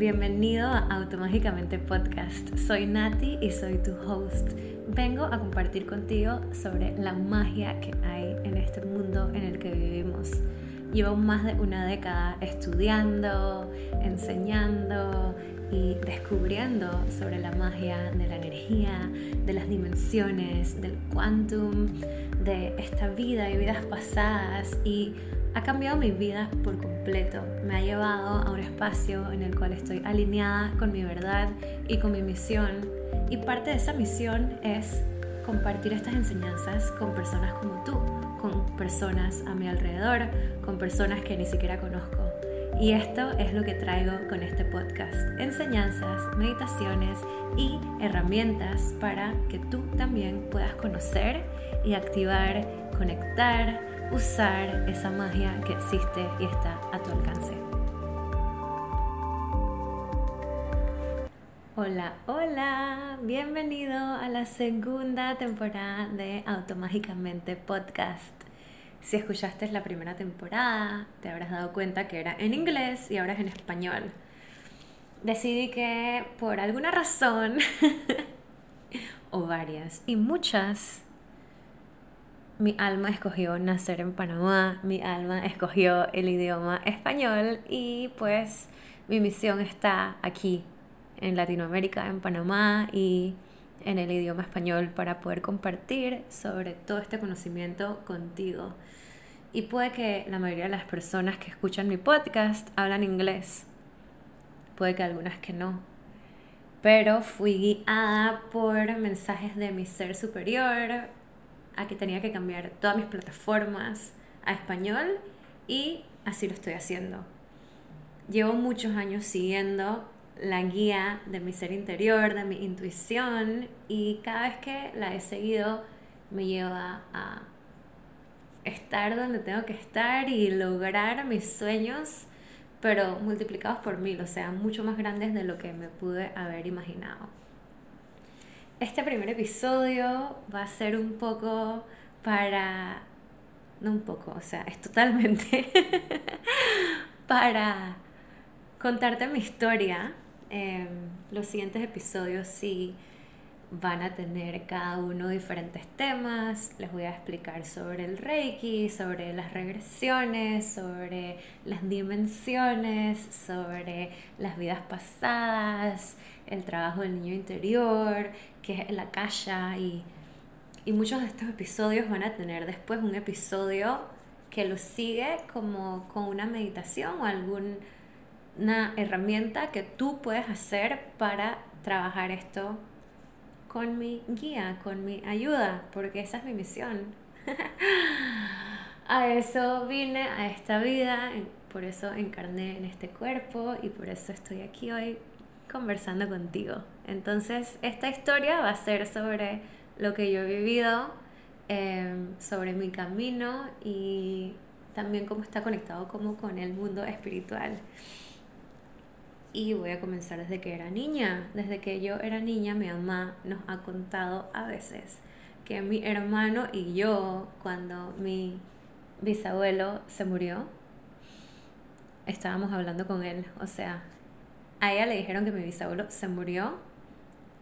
Bienvenido a Automágicamente Podcast. Soy Nati y soy tu host. Vengo a compartir contigo sobre la magia que hay en este mundo en el que vivimos. Llevo más de una década estudiando, enseñando y descubriendo sobre la magia de la energía, de las dimensiones, del quantum, de esta vida y vidas pasadas y ha cambiado mi vida por completo. Me ha llevado a un espacio en el cual estoy alineada con mi verdad y con mi misión. Y parte de esa misión es compartir estas enseñanzas con personas como tú, con personas a mi alrededor, con personas que ni siquiera conozco. Y esto es lo que traigo con este podcast. Enseñanzas, meditaciones y herramientas para que tú también puedas conocer y activar, conectar, usar esa magia que existe y está a tu alcance. Hola, hola, bienvenido a la segunda temporada de Automágicamente Podcast. Si escuchaste la primera temporada, te habrás dado cuenta que era en inglés y ahora es en español. Decidí que por alguna razón, o varias, y muchas, mi alma escogió nacer en Panamá, mi alma escogió el idioma español y pues mi misión está aquí en Latinoamérica, en Panamá y en el idioma español para poder compartir sobre todo este conocimiento contigo. Y puede que la mayoría de las personas que escuchan mi podcast hablan inglés, puede que algunas que no, pero fui guiada por mensajes de mi ser superior, a que tenía que cambiar todas mis plataformas a español y así lo estoy haciendo. Llevo muchos años siguiendo la guía de mi ser interior, de mi intuición y cada vez que la he seguido me lleva a estar donde tengo que estar y lograr mis sueños, pero multiplicados por mil, o sea, mucho más grandes de lo que me pude haber imaginado. Este primer episodio va a ser un poco para... No un poco, o sea, es totalmente para contarte mi historia. Em, los siguientes episodios sí van a tener cada uno diferentes temas. Les voy a explicar sobre el Reiki, sobre las regresiones, sobre las dimensiones, sobre las vidas pasadas, el trabajo del niño interior, que es la calla y, y muchos de estos episodios van a tener después un episodio que lo sigue como con una meditación o alguna herramienta que tú puedes hacer para trabajar esto con mi guía, con mi ayuda, porque esa es mi misión. a eso vine, a esta vida, por eso encarné en este cuerpo y por eso estoy aquí hoy conversando contigo. Entonces, esta historia va a ser sobre lo que yo he vivido, em, sobre mi camino y también cómo está conectado como con el mundo espiritual. Y voy a comenzar desde que era niña. Desde que yo era niña, mi mamá nos ha contado a veces que mi hermano y yo, cuando mi bisabuelo se murió, estábamos hablando con él. O sea, a ella le dijeron que mi bisabuelo se murió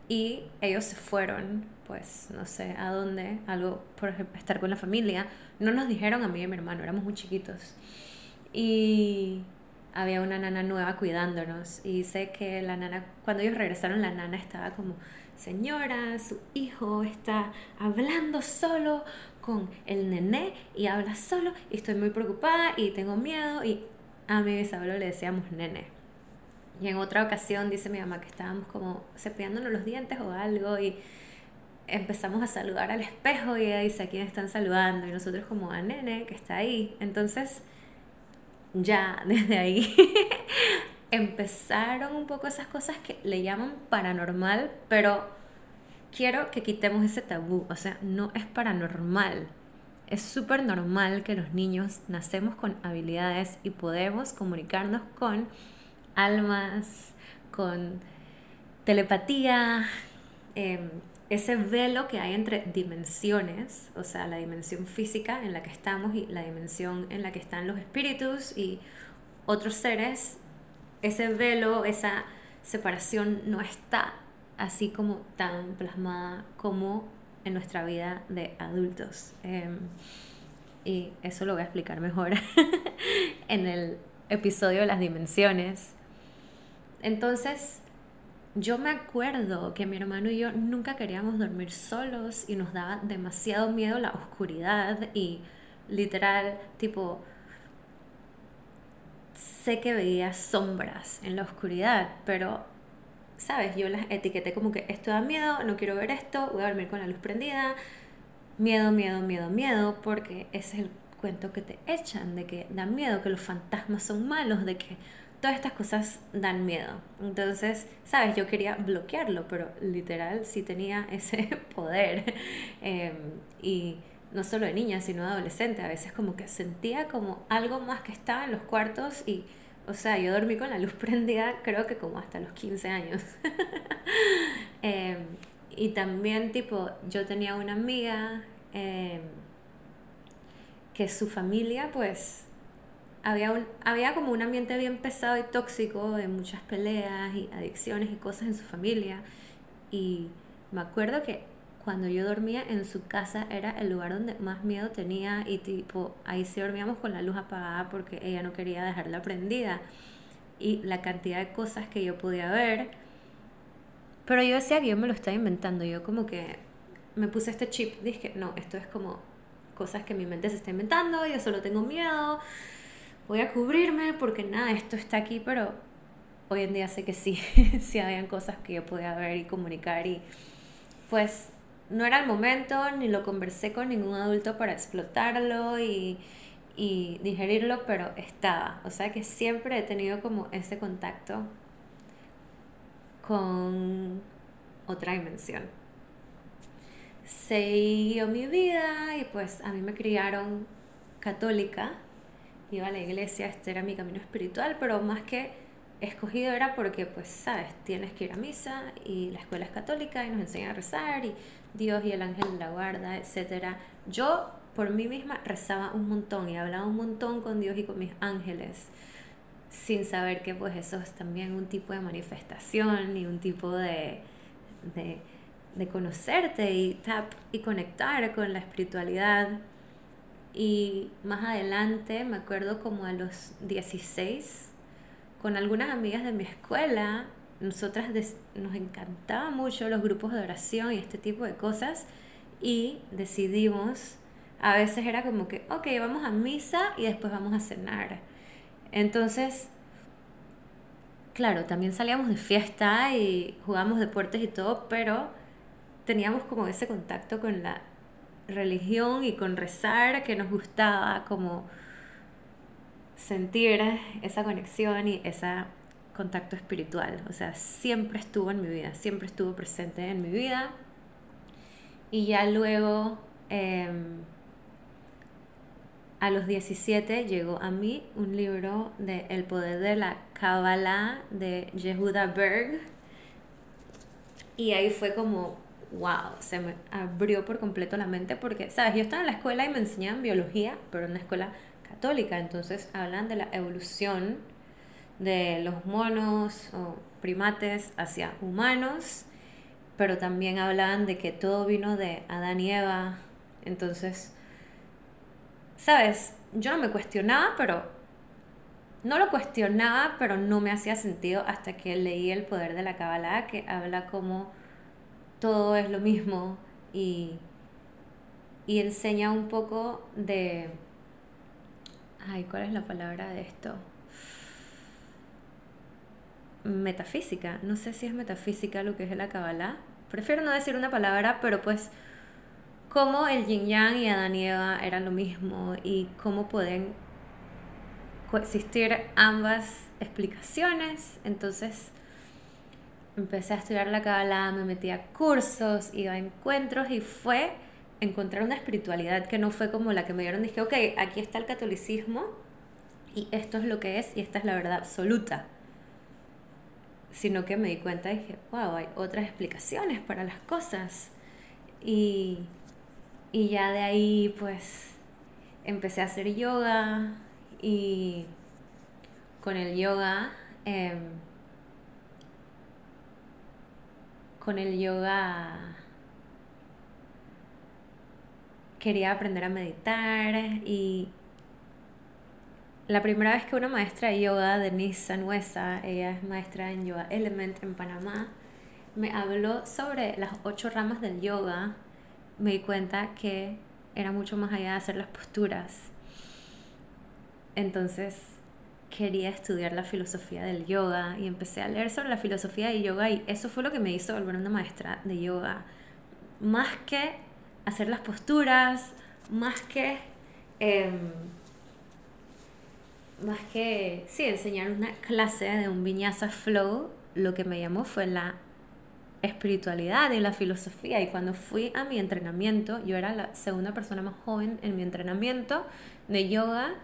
y ellos se fueron, pues no sé a dónde, algo por estar con la familia. No nos dijeron a mí y a mi hermano, éramos muy chiquitos. Y había una nana nueva cuidándonos y sé que la nana, cuando ellos regresaron, la nana estaba como, señora, su hijo está hablando solo con el nené y habla solo y estoy muy preocupada y tengo miedo y a mi bisabuelo le decíamos nene. Y en otra ocasión dice mi mamá que estábamos como cepillándonos los dientes o algo y empezamos a saludar al espejo y ella dice a quién están saludando y nosotros como a nene que está ahí. Entonces ya desde ahí empezaron un poco esas cosas que le llaman paranormal, pero quiero que quitemos ese tabú, o sea, no es paranormal. Es súper normal que los niños nacemos con habilidades y podemos comunicarnos con almas, con telepatía, em, ese velo que hay entre dimensiones, o sea, la dimensión física en la que estamos y la dimensión en la que están los espíritus y otros seres ese velo, esa separación no está así como tan plasmada como en nuestra vida de adultos. Em, y eso lo voy a explicar mejor en el episodio de las dimensiones. Entonces, yo me acuerdo que mi hermano y yo nunca queríamos dormir solos y nos daba demasiado miedo la oscuridad y literal, tipo, sé que veía sombras en la oscuridad, pero, ¿sabes? Yo las etiqueté como que esto da miedo, no quiero ver esto, voy a dormir con la luz prendida, miedo, miedo, miedo, miedo, porque ese es el cuento que te echan, de que da miedo, que los fantasmas son malos, de que todas estas cosas dan miedo. Entonces, sabes, yo quería bloquearlo, pero literal sí tenía ese poder. Em, y no solo de niña, sino de adolescente, a veces como que sentía como algo más que estaba en los cuartos y, o sea, yo dormí con la luz prendida creo que como hasta los 15 años. Em, y también tipo, yo tenía una amiga em, que su familia pues había, un, había como un ambiente bien pesado y tóxico de muchas peleas y adicciones y cosas en su familia. Y me acuerdo que cuando yo dormía en su casa era el lugar donde más miedo tenía y tipo ahí sí dormíamos con la luz apagada porque ella no quería dejarla prendida y la cantidad de cosas que yo podía ver pero yo decía que yo me lo estaba inventando yo como que me puse este chip dije no esto es como cosas que mi mente se está inventando yo solo tengo miedo voy a cubrirme porque nada esto está aquí pero hoy en día sé que sí sí habían cosas que yo podía ver y comunicar y pues no era el momento, ni lo conversé con ningún adulto para explotarlo y, y digerirlo, pero estaba. O sea que siempre he tenido como ese contacto con otra dimensión. Siguió mi vida y pues a mí me criaron católica, iba a la iglesia, este era mi camino espiritual, pero más que escogido era porque pues sabes, tienes que ir a misa y la escuela es católica y nos enseñan a rezar y Dios y el ángel de la guarda, etc. Yo por mí misma rezaba un montón y hablaba un montón con Dios y con mis ángeles, sin saber que pues eso es también un tipo de manifestación y un tipo de, de, de conocerte y, tap, y conectar con la espiritualidad. Y más adelante, me acuerdo como a los 16, con algunas amigas de mi escuela, nosotras nos encantaba mucho los grupos de oración y este tipo de cosas y decidimos, a veces era como que, ok, vamos a misa y después vamos a cenar. Entonces, claro, también salíamos de fiesta y jugábamos deportes y todo, pero teníamos como ese contacto con la religión y con rezar que nos gustaba como sentir esa conexión y esa contacto espiritual. O sea, siempre estuvo en mi vida, siempre estuvo presente en mi vida. Y ya luego, em, a los 17, llegó a mí un libro de El poder de la Kabbalah de Yehuda Berg. Y ahí fue como, wow, se me abrió por completo la mente porque, sabes, yo estaba en la escuela y me enseñaban biología, pero en una escuela católica, entonces hablan de la evolución de los monos o primates hacia humanos, pero también hablaban de que todo vino de Adán y Eva. Entonces, sabes, yo no me cuestionaba, pero no lo cuestionaba, pero no me hacía sentido hasta que leí El poder de la Kabbalah, que habla como todo es lo mismo y, y enseña un poco de... Ay, ¿cuál es la palabra de esto? metafísica. No sé si es metafísica lo que es la Kabbalah. Prefiero no decir una palabra, pero pues cómo el yin yang y Adán y Eva eran lo mismo y cómo pueden coexistir ambas explicaciones. Entonces empecé a estudiar la Kabbalah, me metí a cursos, iba a encuentros y fue encontrar una espiritualidad que no fue como la que me dieron. Dije, ok, aquí está el catolicismo y esto es lo que es y esta es la verdad absoluta sino que me di cuenta y dije, wow, hay otras explicaciones para las cosas. Y, y ya de ahí pues empecé a hacer yoga y con el yoga em, con el yoga quería aprender a meditar y la primera vez que una maestra de yoga, Denise Sanuesa, ella es maestra en Yoga Element en Panamá, me habló sobre las ocho ramas del yoga, me di cuenta que era mucho más allá de hacer las posturas. Entonces quería estudiar la filosofía del yoga y empecé a leer sobre la filosofía del yoga y eso fue lo que me hizo volver una maestra de yoga. Más que hacer las posturas, más que... Em, más que, sí, enseñar una clase de un viñasa flow, lo que me llamó fue la espiritualidad y la filosofía. Y cuando fui a mi entrenamiento, yo era la segunda persona más joven en mi entrenamiento de yoga,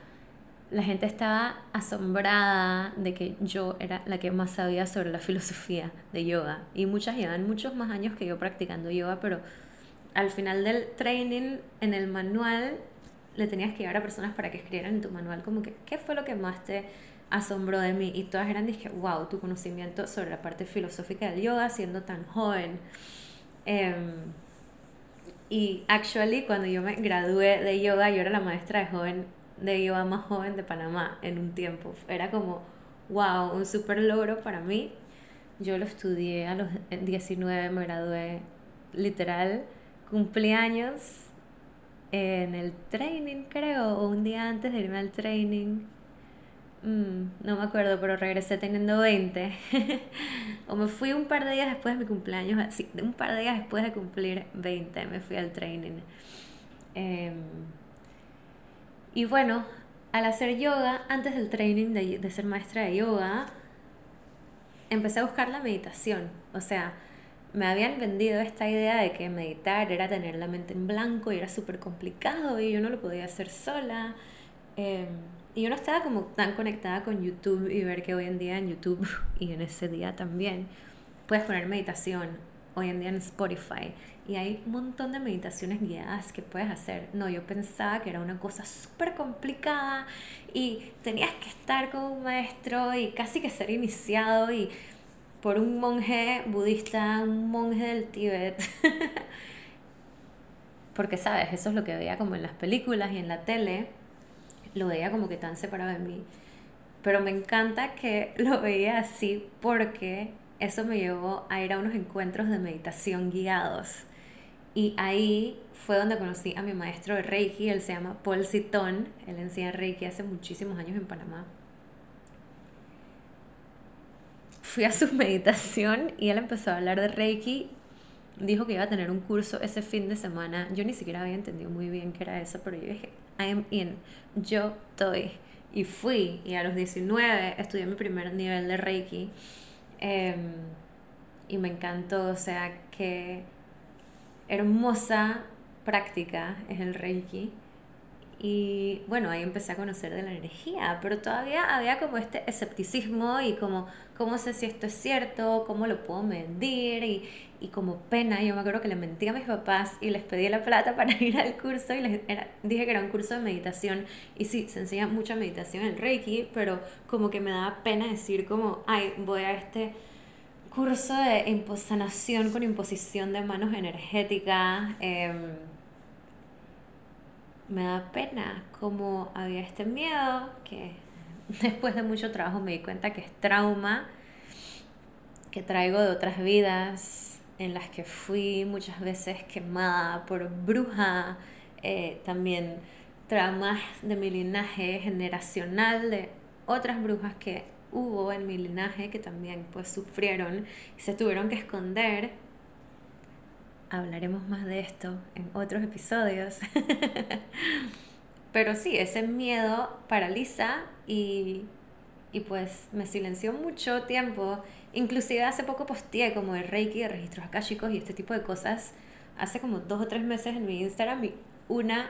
la gente estaba asombrada de que yo era la que más sabía sobre la filosofía de yoga. Y muchas llevan muchos más años que yo practicando yoga, pero al final del training, en el manual, le tenías que llevar a personas para que escribieran en tu manual como que, ¿qué fue lo que más te asombró de mí? Y todas eran, dije, wow, tu conocimiento sobre la parte filosófica del yoga siendo tan joven. Em, y actually, cuando yo me gradué de yoga, yo era la maestra de joven de yoga más joven de Panamá en un tiempo. Era como, wow, un super logro para mí. Yo lo estudié a los 19, me gradué literal, cumpleaños en el training, creo, o un día antes de irme al training. Mm, no me acuerdo, pero regresé teniendo 20. o me fui un par de días después de mi cumpleaños, así, un par de días después de cumplir 20, me fui al training. Em, y bueno, al hacer yoga, antes del training de, de ser maestra de yoga, empecé a buscar la meditación. O sea, me habían vendido esta idea de que meditar era tener la mente en blanco y era súper complicado y yo no lo podía hacer sola. Em, y yo no estaba como tan conectada con YouTube y ver que hoy en día en YouTube y en ese día también puedes poner meditación. Hoy en día en Spotify. Y hay un montón de meditaciones guiadas que puedes hacer. No, yo pensaba que era una cosa súper complicada y tenías que estar con un maestro y casi que ser iniciado y por un monje budista, un monje del Tíbet. Porque, ¿sabes? Eso es lo que veía como en las películas y en la tele. Lo veía como que tan separado de mí. Pero me encanta que lo veía así porque eso me llevó a ir a unos encuentros de meditación guiados. Y ahí fue donde conocí a mi maestro de Reiki, él se llama Paul Citón, él enseña Reiki hace muchísimos años en Panamá fui a su meditación y él empezó a hablar de Reiki. Dijo que iba a tener un curso ese fin de semana. Yo ni siquiera había entendido muy bien qué era eso, pero yo dije, I am in. Yo estoy. Y fui. Y a los 19 estudié mi primer nivel de Reiki. Em, y me encantó. O sea, qué hermosa práctica es el Reiki. Y bueno, ahí empecé a conocer de la energía, pero todavía había como este escepticismo y como, ¿cómo sé si esto es cierto? ¿Cómo lo puedo medir? Y, y como pena, yo me acuerdo que le mentí a mis papás y les pedí la plata para ir al curso y les dije que era un curso de meditación. Y sí, se enseña mucha meditación en Reiki, pero como que me daba pena decir como, ay, voy a este curso de sanación con imposición de manos energéticas. Eh, me da pena como había este miedo que después de mucho trabajo me di cuenta que es trauma que traigo de otras vidas en las que fui muchas veces quemada por bruja, eh, también traumas de mi linaje generacional de otras brujas que hubo en mi linaje que también pues sufrieron y se tuvieron que esconder hablaremos más de esto en otros episodios. Pero sí, ese miedo paraliza y, y pues me silenció mucho tiempo. Inclusive hace poco posteé como de Reiki, de registros akáshicos y este tipo de cosas. Hace como dos o tres meses en mi Instagram una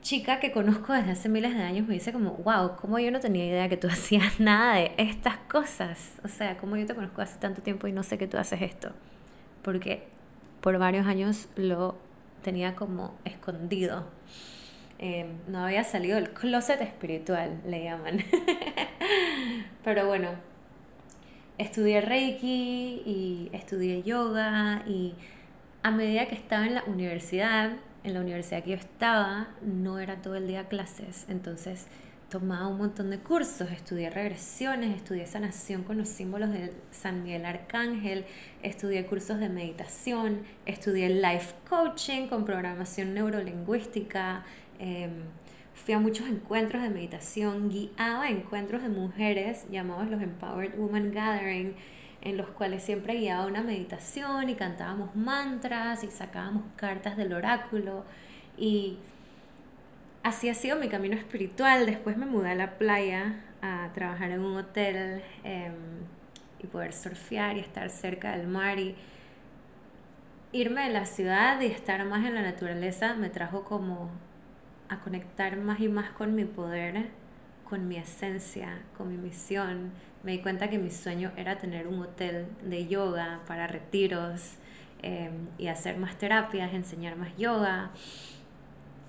chica que conozco desde hace miles de años me dice como, wow, como yo no tenía idea que tú hacías nada de estas cosas. O sea, como yo te conozco hace tanto tiempo y no sé que tú haces esto. Porque por varios años lo tenía como escondido. Eh, no había salido del closet espiritual, le llaman. Pero bueno, estudié Reiki y estudié yoga y a medida que estaba en la universidad, en la universidad que yo estaba, no era todo el día clases, entonces tomaba un montón de cursos, estudié regresiones, estudié sanación con los símbolos de San Miguel Arcángel, estudié cursos de meditación, estudié life coaching con programación neurolingüística, em, fui a muchos encuentros de meditación, guiaba encuentros de mujeres llamados los Empowered Women Gathering, en los cuales siempre guiaba una meditación y cantábamos mantras y sacábamos cartas del oráculo. Y así ha sido mi camino espiritual. Después me mudé a la playa a trabajar en un hotel em, y poder surfear y estar cerca del mar y irme de la ciudad y estar más en la naturaleza me trajo como a conectar más y más con mi poder, con mi esencia, con mi misión. Me di cuenta que mi sueño era tener un hotel de yoga para retiros em, y hacer más terapias, enseñar más yoga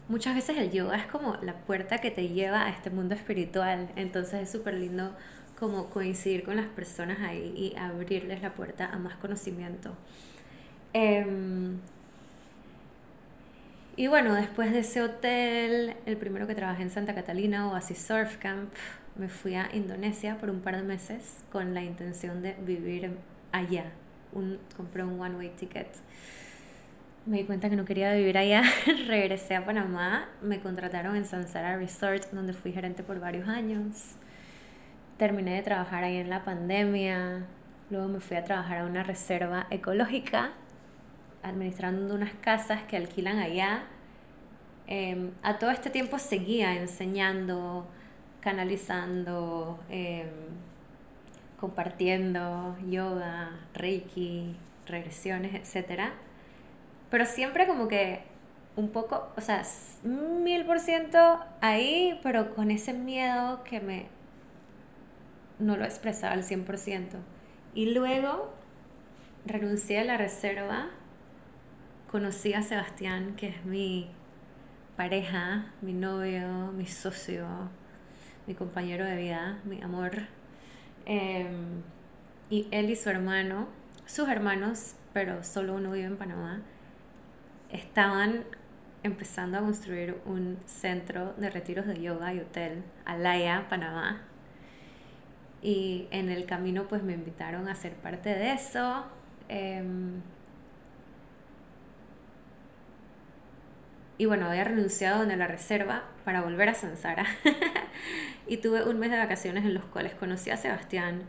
muchas veces el yoga es como la puerta que te lleva a este mundo espiritual. Entonces es súper lindo como coincidir con las personas ahí y abrirles la puerta a más conocimiento. Em, y bueno, después de ese hotel, el primero que trabajé en Santa Catalina, o así Surf Camp, me fui a Indonesia por un par de meses con la intención de vivir allá. Un, compré un one-way ticket me di cuenta que no quería vivir allá, regresé a Panamá, me contrataron en Sansara Resort, donde fui gerente por varios años. Terminé de trabajar ahí en la pandemia, luego me fui a trabajar a una reserva ecológica, administrando unas casas que alquilan allá. Em, a todo este tiempo seguía enseñando, canalizando, em, compartiendo yoga, reiki, regresiones, etcétera pero siempre como que un poco, o sea, mil por ciento ahí, pero con ese miedo que me no lo expresaba al 100%. Y luego renuncié a la reserva, conocí a Sebastián, que es mi pareja, mi novio, mi socio, mi compañero de vida, mi amor. Em, y él y su hermano, sus hermanos, pero solo uno vive en Panamá, estaban empezando a construir un centro de retiros de yoga y hotel, Alaya, Panamá. Y en el camino pues me invitaron a ser parte de eso. Em, y bueno, había renunciado en la reserva para volver a Sansara. y tuve un mes de vacaciones en los cuales conocí a Sebastián.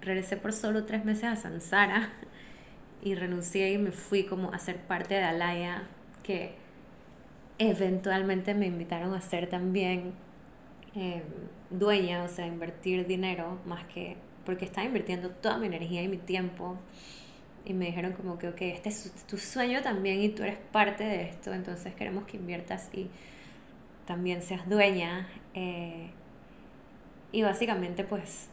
Regresé por solo tres meses a Sansara y renuncié y me fui como a ser parte de Alaya, que eventualmente me invitaron a ser también em, dueña, o sea, invertir dinero más que, porque estaba invirtiendo toda mi energía y mi tiempo. Y me dijeron como que, ok, este es tu sueño también y tú eres parte de esto, entonces queremos que inviertas y también seas dueña. Eh, y básicamente pues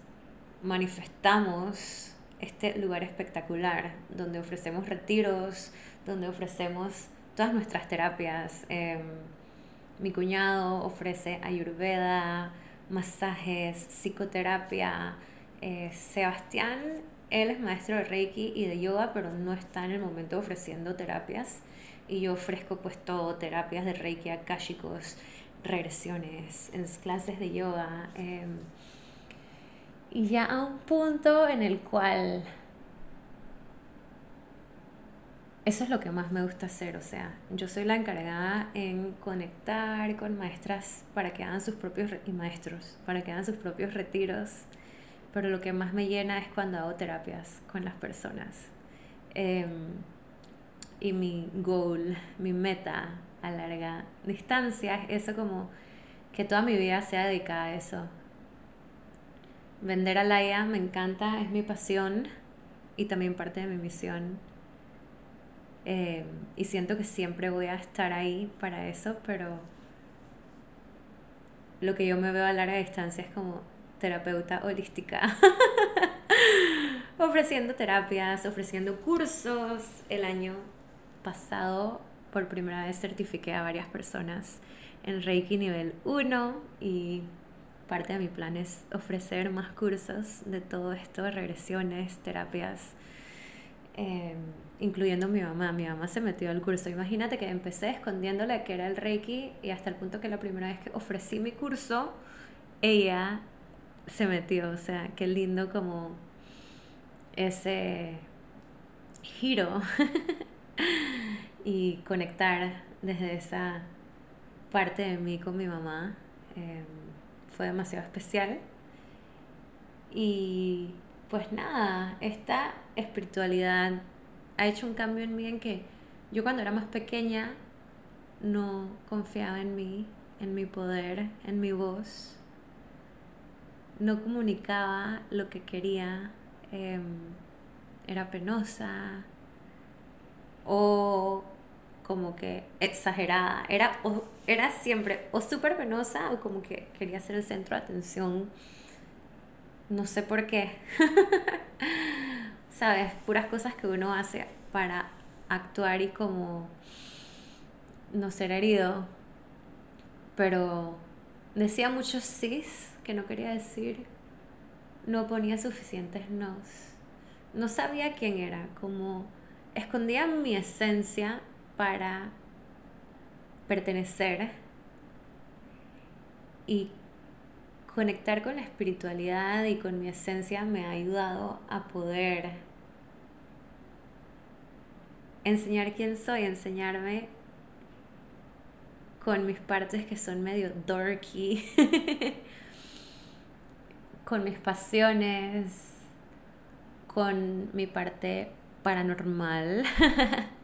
manifestamos este lugar espectacular donde ofrecemos retiros, donde ofrecemos todas nuestras terapias. Em, mi cuñado ofrece ayurveda, masajes, psicoterapia. Eh, Sebastián, él es maestro de Reiki y de yoga, pero no está en el momento ofreciendo terapias. Y yo ofrezco pues todo, terapias de Reiki, akashicos, regresiones, clases de yoga. Em, y ya a un punto en el cual eso es lo que más me gusta hacer, o sea, yo soy la encargada en conectar con maestras para que hagan sus propios y maestros, para que hagan sus propios retiros, pero lo que más me llena es cuando hago terapias con las personas. Em, y mi goal, mi meta a larga distancia es eso como que toda mi vida sea dedicada a eso, Vender a Laia me encanta, es mi pasión y también parte de mi misión. Eh, y siento que siempre voy a estar ahí para eso, pero lo que yo me veo a larga distancia es como terapeuta holística. ofreciendo terapias, ofreciendo cursos. El año pasado, por primera vez, certifiqué a varias personas en Reiki nivel 1 y parte de mi plan es ofrecer más cursos de todo esto, regresiones, terapias, em, incluyendo mi mamá. Mi mamá se metió al curso. Imagínate que empecé escondiéndole que era el Reiki y hasta el punto que la primera vez que ofrecí mi curso, ella se metió. O sea, qué lindo como ese giro y conectar desde esa parte de mí con mi mamá. Em, fue demasiado especial. Y pues nada, esta espiritualidad ha hecho un cambio en mí en que yo cuando era más pequeña no confiaba en mí, en mi poder, en mi voz. No comunicaba lo que quería. Em, era penosa. O como que exagerada. Era, era siempre o súper penosa o como que quería ser el centro de atención. No sé por qué. ¿Sabes? Puras cosas que uno hace para actuar y como no ser herido. Pero decía muchos sís que no quería decir. No ponía suficientes nos. No sabía quién era, como escondía mi esencia para pertenecer y conectar con la espiritualidad y con mi esencia me ha ayudado a poder enseñar quién soy, enseñarme con mis partes que son medio dorky, con mis pasiones, con mi parte paranormal.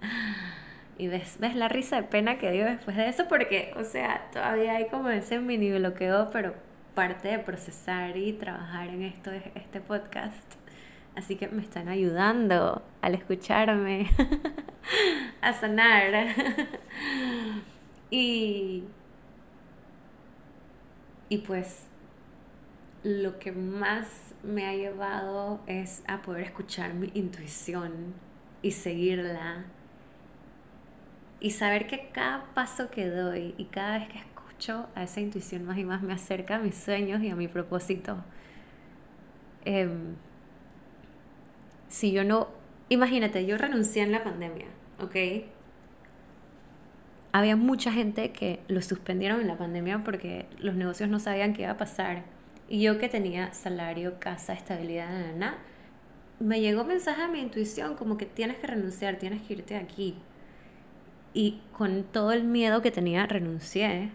y ves, ves la risa de pena que dio después de eso, porque, o sea, todavía hay como ese mini bloqueo, pero parte de procesar y trabajar en esto es este podcast. Así que me están ayudando al escucharme, a sanar. y, y pues lo que más me ha llevado es a poder escuchar mi intuición y seguirla. Y saber que cada paso que doy y cada vez que escucho a esa intuición más y más me acerca a mis sueños y a mi propósito. Em, si yo no, imagínate, yo renuncié en la pandemia, ¿ok? Había mucha gente que lo suspendieron en la pandemia porque los negocios no sabían qué iba a pasar y yo que tenía salario, casa, estabilidad, nada, me llegó mensaje a mi intuición como que tienes que renunciar, tienes que irte aquí. Y con todo el miedo que tenía, renuncié.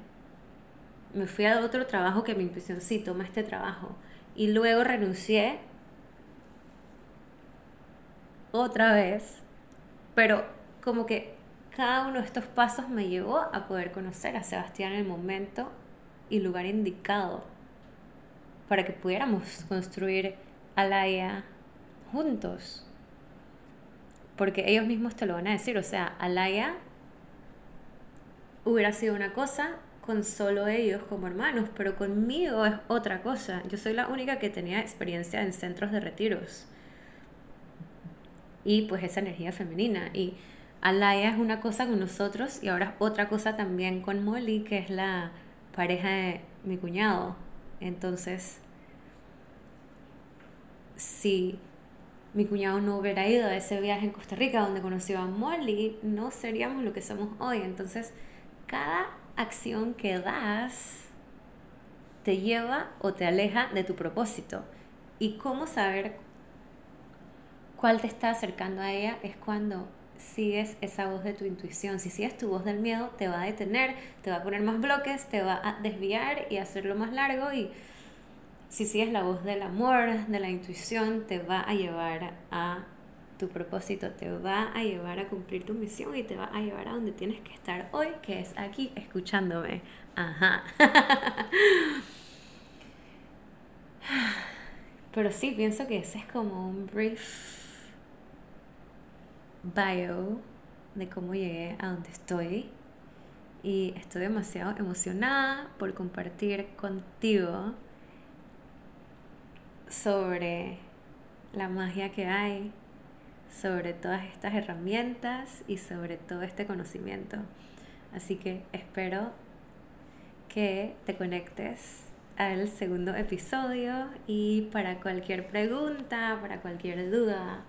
Me fui a otro trabajo que mi intuición, sí, toma este trabajo. Y luego renuncié otra vez. Pero como que cada uno de estos pasos me llevó a poder conocer a Sebastián en el momento y lugar indicado para que pudiéramos construir Alaya juntos. Porque ellos mismos te lo van a decir, o sea, Alaya hubiera sido una cosa con solo ellos como hermanos, pero conmigo es otra cosa. Yo soy la única que tenía experiencia en centros de retiros. Y pues esa energía femenina. Y Alaya es una cosa con nosotros y ahora es otra cosa también con Molly, que es la pareja de mi cuñado. Entonces, si mi cuñado no hubiera ido a ese viaje en Costa Rica donde conoció a Molly, no seríamos lo que somos hoy. Entonces, cada acción que das te lleva o te aleja de tu propósito. Y cómo saber cuál te está acercando a ella es cuando sigues esa voz de tu intuición. Si sigues tu voz del miedo, te va a detener, te va a poner más bloques, te va a desviar y hacerlo más largo. Y si sigues la voz del amor, de la intuición, te va a llevar a tu propósito, te va a llevar a cumplir tu misión y te va a llevar a donde tienes que estar hoy, que es aquí escuchándome. Ajá. Pero sí, pienso que ese es como un brief bio de cómo llegué a donde estoy. Y estoy demasiado emocionada por compartir contigo sobre la magia que hay, sobre todas estas herramientas y sobre todo este conocimiento. Así que espero que te conectes al segundo episodio y para cualquier pregunta, para cualquier duda,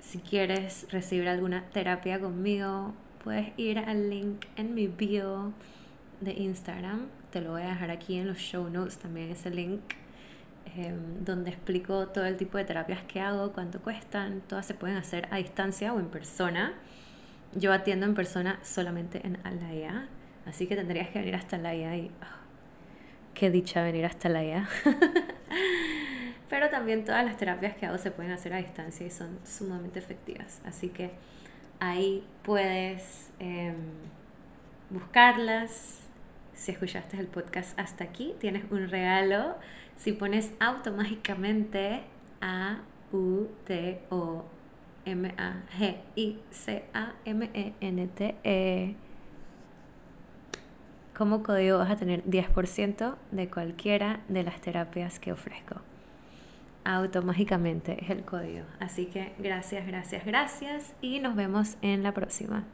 si quieres recibir alguna terapia conmigo, puedes ir al link en mi bio de Instagram. Te lo voy a dejar aquí en los show notes también ese link em, donde explico todo el tipo de terapias que hago, cuánto cuestan, todas se pueden hacer a distancia o en persona. Yo atiendo en persona solamente en Alaya, así que tendrías que venir hasta Alaya y oh, qué dicha venir hasta Alaya. Pero también todas las terapias que hago se pueden hacer a distancia y son sumamente efectivas. Así que ahí puedes em, buscarlas. Si escuchaste el podcast hasta aquí, tienes un regalo. Si pones automágicamente A U T O M A G I C A M E N T E como código vas a tener 10% de cualquiera de las terapias que ofrezco automágicamente es el código. Así que gracias, gracias, gracias y nos vemos en la próxima.